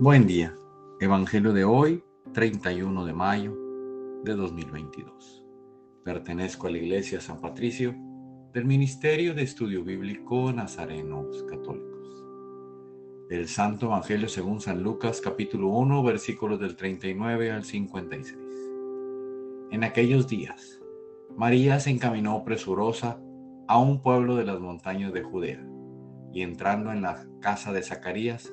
Buen día. Evangelio de hoy, 31 de mayo de 2022. Pertenezco a la Iglesia San Patricio del Ministerio de Estudio Bíblico Nazarenos Católicos. Del Santo Evangelio según San Lucas capítulo 1 versículos del 39 al 56. En aquellos días, María se encaminó presurosa a un pueblo de las montañas de Judea y entrando en la casa de Zacarías,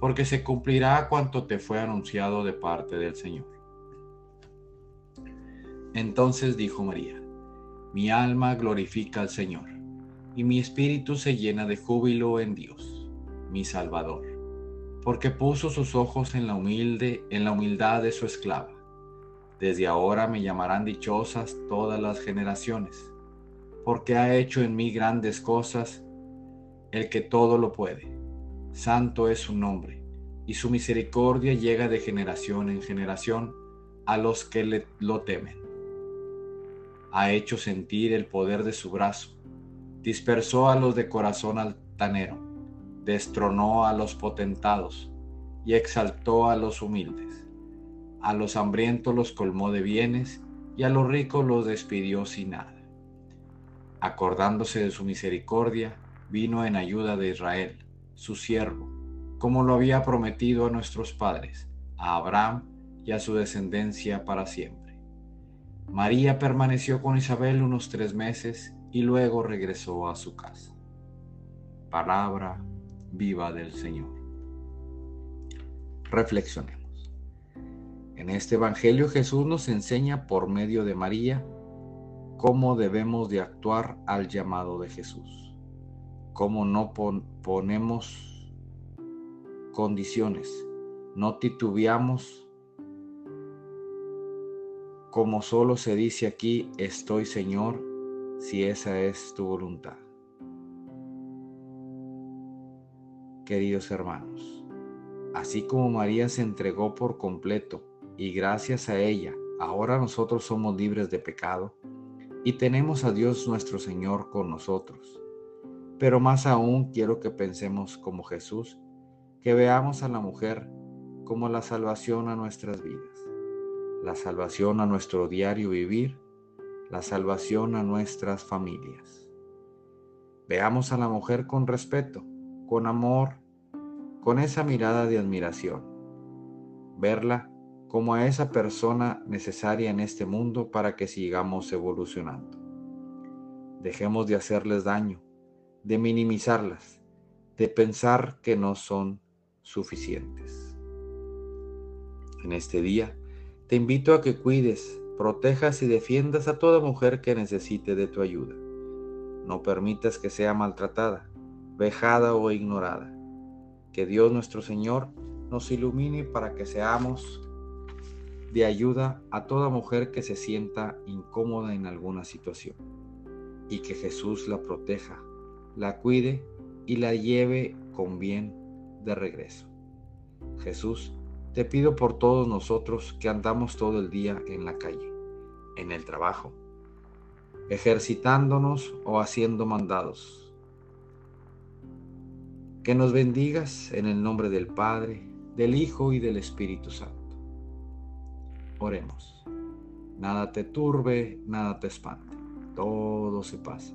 porque se cumplirá cuanto te fue anunciado de parte del Señor. Entonces dijo María, mi alma glorifica al Señor, y mi espíritu se llena de júbilo en Dios, mi Salvador, porque puso sus ojos en la humilde, en la humildad de su esclava. Desde ahora me llamarán dichosas todas las generaciones, porque ha hecho en mí grandes cosas el que todo lo puede Santo es su nombre, y su misericordia llega de generación en generación a los que le, lo temen. Ha hecho sentir el poder de su brazo, dispersó a los de corazón altanero, destronó a los potentados y exaltó a los humildes. A los hambrientos los colmó de bienes y a los ricos los despidió sin nada. Acordándose de su misericordia, vino en ayuda de Israel su siervo, como lo había prometido a nuestros padres, a Abraham y a su descendencia para siempre. María permaneció con Isabel unos tres meses y luego regresó a su casa. Palabra viva del Señor. Reflexionemos. En este Evangelio Jesús nos enseña por medio de María cómo debemos de actuar al llamado de Jesús cómo no ponemos condiciones, no titubeamos, como solo se dice aquí, estoy Señor, si esa es tu voluntad. Queridos hermanos, así como María se entregó por completo y gracias a ella, ahora nosotros somos libres de pecado y tenemos a Dios nuestro Señor con nosotros pero más aún quiero que pensemos como Jesús, que veamos a la mujer como la salvación a nuestras vidas, la salvación a nuestro diario vivir, la salvación a nuestras familias. Veamos a la mujer con respeto, con amor, con esa mirada de admiración. Verla como a esa persona necesaria en este mundo para que sigamos evolucionando. Dejemos de hacerles daño, de minimizarlas, de pensar que no son suficientes. En este día, te invito a que cuides, protejas y defiendas a toda mujer que necesite de tu ayuda. No permitas que sea maltratada, vejada o ignorada. Que Dios nuestro Señor nos ilumine para que seamos de ayuda a toda mujer que se sienta incómoda en alguna situación y que Jesús la proteja la cuide y la lleve con bien de regreso. Jesús, te pido por todos nosotros que andamos todo el día en la calle, en el trabajo, ejercitándonos o haciendo mandados. Que nos bendigas en el nombre del Padre, del Hijo y del Espíritu Santo. Oremos. Nada te turbe, nada te espante. Todo se pasa.